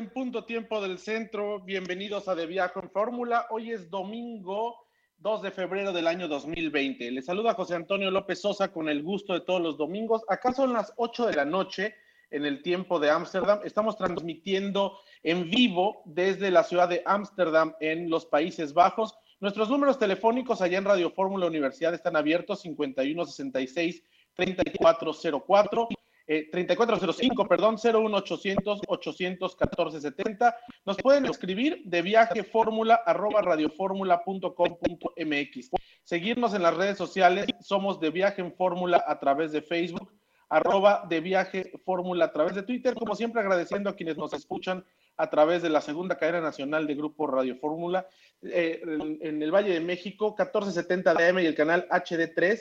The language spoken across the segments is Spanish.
En punto tiempo del centro. Bienvenidos a De Viaje en Fórmula. Hoy es domingo 2 de febrero del año 2020. Les saluda José Antonio López Sosa con el gusto de todos los domingos. Acá son las 8 de la noche en el tiempo de Ámsterdam. Estamos transmitiendo en vivo desde la ciudad de Ámsterdam en los Países Bajos. Nuestros números telefónicos allá en Radio Fórmula Universidad están abiertos 5166 3404 3405, perdón, 01800 814 70. Nos pueden escribir de viaje fórmula arroba radioformula.com.mx. Seguirnos en las redes sociales, somos de viaje en fórmula a través de Facebook, arroba de viaje fórmula a través de Twitter, como siempre agradeciendo a quienes nos escuchan a través de la segunda cadena nacional de Grupo Radio Fórmula eh, en, en, el Valle de México, 1470 de AM y el canal HD3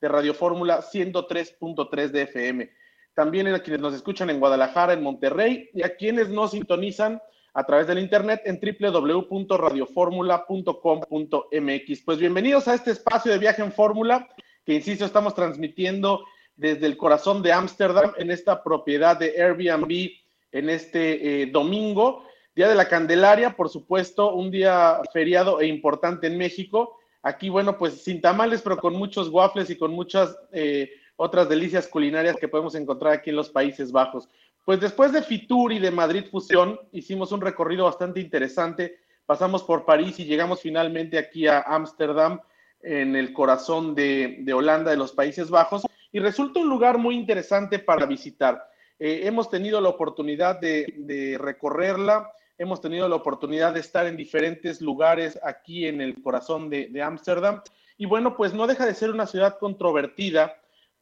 de Radio Fórmula 103.3 de FM también a quienes nos escuchan en Guadalajara, en Monterrey y a quienes nos sintonizan a través del internet en www.radioformula.com.mx. Pues bienvenidos a este espacio de viaje en fórmula que, insisto, estamos transmitiendo desde el corazón de Ámsterdam en esta propiedad de Airbnb en este eh, domingo, Día de la Candelaria, por supuesto, un día feriado e importante en México. Aquí, bueno, pues sin tamales, pero con muchos waffles y con muchas... Eh, otras delicias culinarias que podemos encontrar aquí en los Países Bajos. Pues después de Fitur y de Madrid Fusión, hicimos un recorrido bastante interesante. Pasamos por París y llegamos finalmente aquí a Ámsterdam, en el corazón de, Holanda, de los Países Bajos, y resulta un lugar muy interesante para visitar. Eh, hemos tenido la oportunidad de, recorrerla, hemos tenido la oportunidad de estar en diferentes lugares aquí en el corazón de Ámsterdam, y bueno, pues no deja de ser una ciudad controvertida,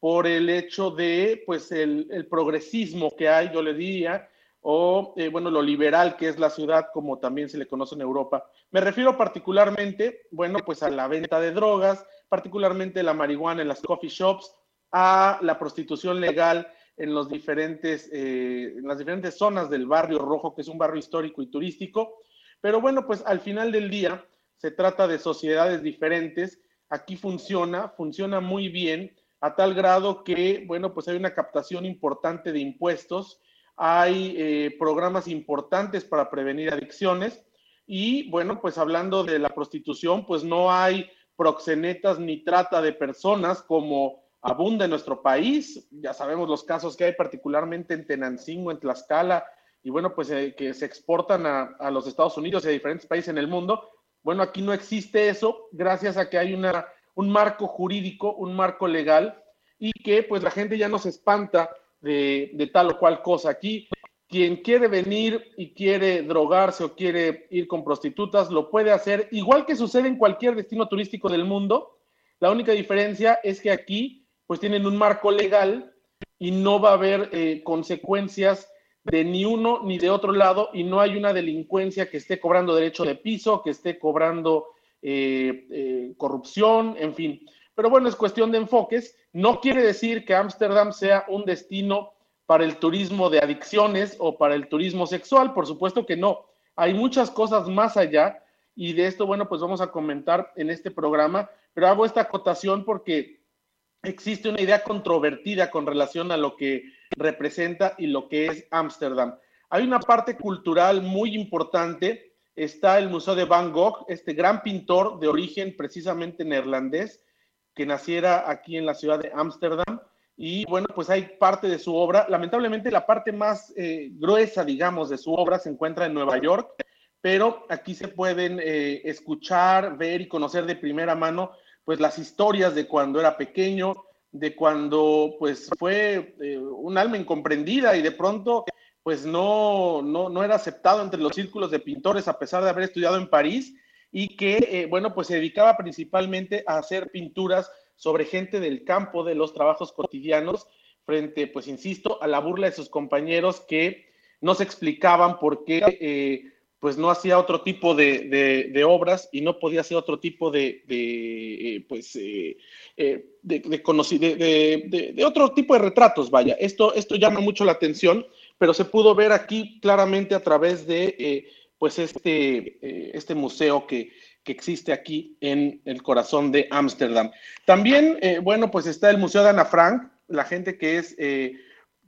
por el hecho de, pues, el, progresismo que hay, yo le diría, o, eh, bueno, lo liberal que es la ciudad, como también se le conoce en Europa. Me refiero particularmente, bueno, pues a la venta de drogas, particularmente la marihuana en las coffee shops, a la prostitución legal en, los diferentes, eh, en las diferentes zonas del barrio rojo, que es un barrio histórico y turístico. Pero bueno, pues al final del día se trata de sociedades diferentes. Aquí funciona, funciona muy bien a tal grado que, bueno, pues hay una captación importante de impuestos, hay eh, programas importantes para prevenir adicciones y, bueno, pues hablando de la prostitución, pues no hay proxenetas ni trata de personas como abunda en nuestro país. Ya sabemos los casos que hay particularmente en Tenancingo, en Tlaxcala, y bueno, pues eh, que se exportan a, a los Estados Unidos y a diferentes países en el mundo. Bueno, aquí no existe eso gracias a que hay una un marco jurídico, un marco legal, y que pues la gente ya no se espanta de, tal o cual cosa. Aquí, quien quiere venir y quiere drogarse o quiere ir con prostitutas, lo puede hacer, igual que sucede en cualquier destino turístico del mundo. La única diferencia es que aquí pues tienen un marco legal y no va a haber eh, consecuencias de ni uno ni de otro lado y no hay una delincuencia que esté cobrando derecho de piso, que esté cobrando eh, eh, corrupción, en fin. Pero bueno, es cuestión de enfoques. No quiere decir que Ámsterdam sea un destino para el turismo de adicciones o para el turismo sexual, por supuesto que no. Hay muchas cosas más allá y de esto, bueno, pues vamos a comentar en este programa, pero hago esta acotación porque existe una idea controvertida con relación a lo que representa y lo que es Ámsterdam. Hay una parte cultural muy importante está el Museo de Van Gogh, este gran pintor de origen precisamente neerlandés, que naciera aquí en la ciudad de Ámsterdam. Y bueno, pues hay parte de su obra. Lamentablemente la parte más eh, gruesa, digamos, de su obra se encuentra en Nueva York, pero aquí se pueden eh, escuchar, ver y conocer de primera mano, pues las historias de cuando era pequeño, de cuando pues fue eh, un alma incomprendida y de pronto pues no, no, era aceptado entre los círculos de pintores a pesar de haber estudiado en París y que, eh, bueno, pues se dedicaba principalmente a hacer pinturas sobre gente del campo, de los trabajos cotidianos. frente, pues insisto, a la burla de sus compañeros que no se explicaban por qué eh, pues no hacía otro tipo de, obras y no podía hacer otro tipo de, de eh, pues, eh, de, de, otro tipo de retratos, vaya. Esto, esto llama mucho la atención, pero se pudo ver aquí claramente a través de pues este, este museo que, que existe aquí en el corazón de Ámsterdam. También, bueno, pues está el Museo de Ana Frank, la gente que es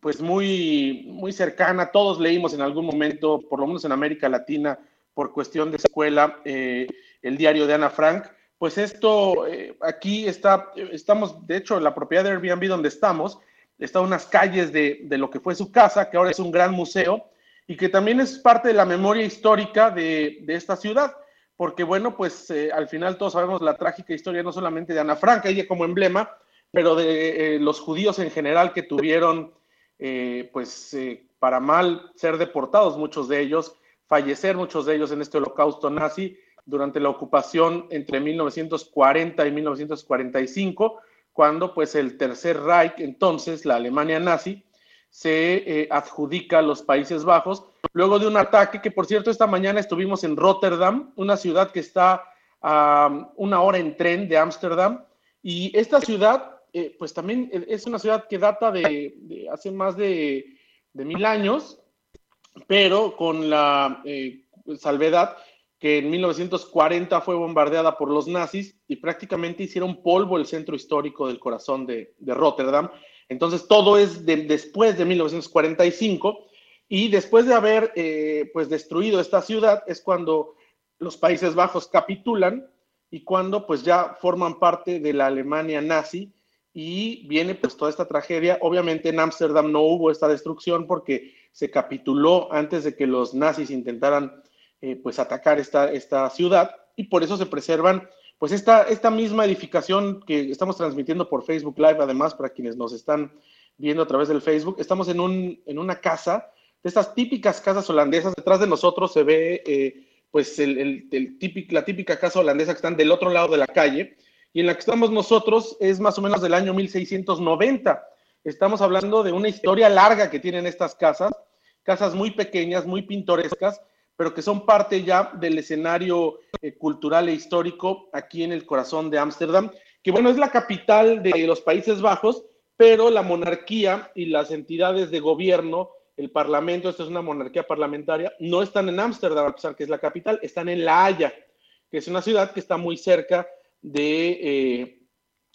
pues muy, muy cercana. Todos leímos en algún momento, por lo menos en América Latina, por cuestión de escuela, eh, el diario de Ana Frank. Pues esto, eh, aquí está, estamos, de hecho, en la propiedad de Airbnb donde estamos, está unas calles de, lo que fue su casa, que ahora es un gran museo, y que también es parte de la memoria histórica de, esta ciudad, porque bueno, pues eh, al final todos sabemos la trágica historia no solamente de Ana Frank, ella como emblema, pero de los judíos en general que tuvieron eh, pues eh, para mal ser deportados muchos de ellos, fallecer muchos de ellos en este holocausto nazi durante la ocupación entre 1940 y 1945, cuando pues el Tercer Reich, entonces la Alemania nazi, se eh, adjudica a los Países Bajos, luego de un ataque que por cierto esta mañana estuvimos en Rotterdam, una ciudad que está a una hora en tren de Ámsterdam, y esta ciudad eh, pues también es una ciudad que data de, hace más de, mil años, pero con la eh, salvedad que en 1940 fue bombardeada por los nazis y prácticamente hicieron polvo el centro histórico del corazón de, Rotterdam. Entonces todo es después de 1945 y después de haber eh, pues destruido esta ciudad es cuando los Países Bajos capitulan y cuando pues ya forman parte de la Alemania nazi y viene pues toda esta tragedia. Obviamente en Ámsterdam no hubo esta destrucción porque se capituló antes de que los nazis intentaran eh, pues atacar esta, esta ciudad. Y por eso se preservan pues esta, esta misma edificación que estamos transmitiendo por Facebook Live, además para quienes nos están viendo a través del Facebook, estamos en, un, en una casa, de estas típicas casas holandesas, detrás de nosotros se ve eh, pues el, el, la típica casa holandesa que están del otro lado de la calle, y en la que estamos nosotros es más o menos del año 1690. Estamos hablando de una historia larga que tienen estas casas, casas muy pequeñas, muy pintorescas, pero que son parte ya del escenario eh, cultural e histórico aquí en el corazón de Ámsterdam, que bueno, es la capital de los Países Bajos, pero la monarquía y las entidades de gobierno, el parlamento, esto es una monarquía parlamentaria, no están en Ámsterdam, a pesar que es la capital, están en La Haya, que es una ciudad que está muy cerca de eh,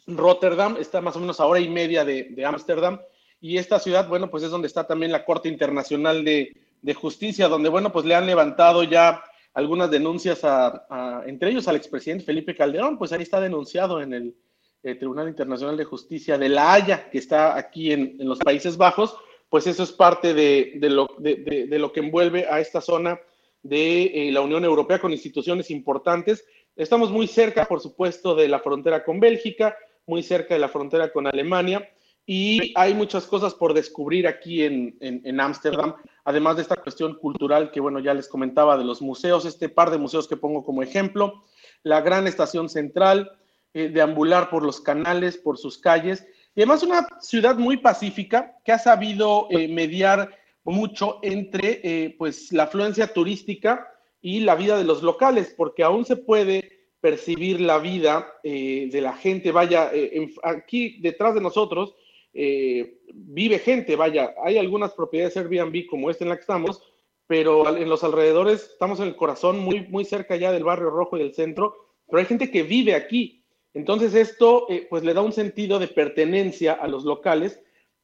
Rotterdam, está más o menos a hora y media de Ámsterdam, y esta ciudad, bueno, pues es donde está también la Corte Internacional de, Justicia, donde, bueno, pues le han levantado ya algunas denuncias a, entre ellos al expresidente Felipe Calderón, pues ahí está denunciado en el eh, Tribunal Internacional de Justicia de La Haya, que está aquí en, los Países Bajos, pues eso es parte de, lo, de, lo, que envuelve a esta zona de eh, la Unión Europea con instituciones importantes Estamos muy cerca, por supuesto, de la frontera con Bélgica, muy cerca de la frontera con Alemania y hay muchas cosas por descubrir aquí en Ámsterdam, además de esta cuestión cultural que, bueno, ya les comentaba de los museos, este par de museos que pongo como ejemplo, la gran estación central, eh, deambular por los canales, por sus calles, y además una ciudad muy pacífica que ha sabido eh, mediar mucho entre eh, pues la afluencia turística y la vida de los locales, porque aún se puede percibir la vida eh, de la gente. Vaya, eh, aquí detrás de nosotros eh, vive gente, vaya, hay algunas propiedades Airbnb como esta en la que estamos, pero en los alrededores estamos en el corazón, muy, muy cerca ya del barrio rojo y del centro, pero hay gente que vive aquí. Entonces esto pues le da un sentido de pertenencia a los locales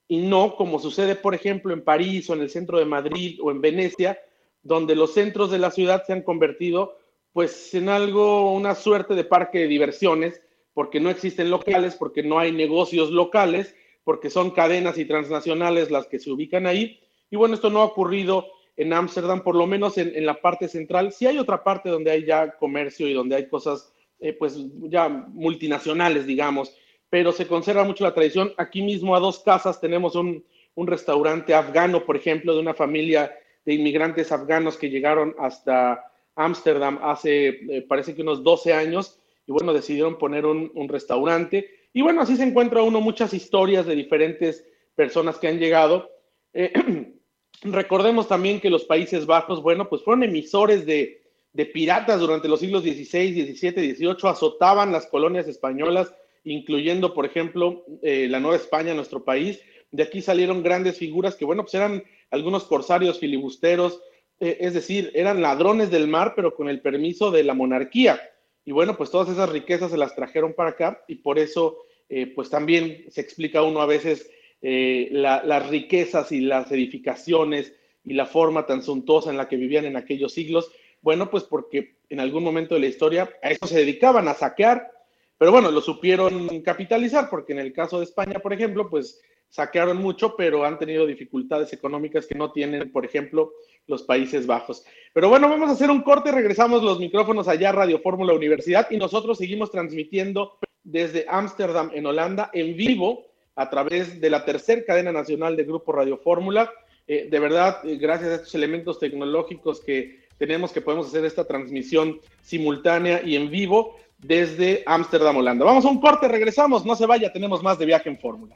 y no como sucede, por ejemplo, en París o en el centro de Madrid o en Venecia, donde los centros de la ciudad se han convertido pues en algo, una suerte de parque de diversiones, porque no existen locales, porque no hay negocios locales, porque son cadenas y transnacionales las que se ubican ahí. Y bueno, esto no ha ocurrido en Ámsterdam, por lo menos en, la parte central. Sí hay otra parte donde hay ya comercio y donde hay cosas, eh, pues ya multinacionales, digamos, pero se conserva mucho la tradición. Aquí mismo a dos casas tenemos un, un restaurante afgano, por ejemplo, de una familia de inmigrantes afganos que llegaron hasta Ámsterdam hace, eh, parece que unos 12 años, y bueno, decidieron poner un, restaurante. Y bueno, así se encuentra uno muchas historias de diferentes personas que han llegado. Eh, recordemos también que los Países Bajos, bueno, pues fueron emisores de, piratas durante los siglos XVI, XVII, XVIII, azotaban las colonias españolas, incluyendo, por ejemplo, eh, la Nueva España, nuestro país. De aquí salieron grandes figuras que, bueno, pues eran algunos corsarios filibusteros, eh, es decir, eran ladrones del mar, pero con el permiso de la monarquía. Y bueno, pues todas esas riquezas se las trajeron para acá y por eso, eh, pues también se explica uno a veces las riquezas y las edificaciones y la forma tan suntuosa en la que vivían en aquellos siglos bueno, pues porque en algún momento de la historia a eso se dedicaban, a saquear, pero bueno, lo supieron capitalizar, porque en el caso de España, por ejemplo, pues saquearon mucho, pero han tenido dificultades económicas que no tienen, por ejemplo, los Países Bajos. Pero bueno, vamos a hacer un corte, regresamos los micrófonos allá Radio Fórmula Universidad y nosotros seguimos transmitiendo desde Ámsterdam, en Holanda, en vivo, a través de la tercera cadena nacional de Grupo Radio Fórmula. Eh, de verdad, eh, gracias a estos elementos tecnológicos que tenemos que podemos hacer esta transmisión simultánea y en vivo desde Ámsterdam, Holanda. Vamos a un corte, regresamos, no se vaya, tenemos más de viaje en fórmula.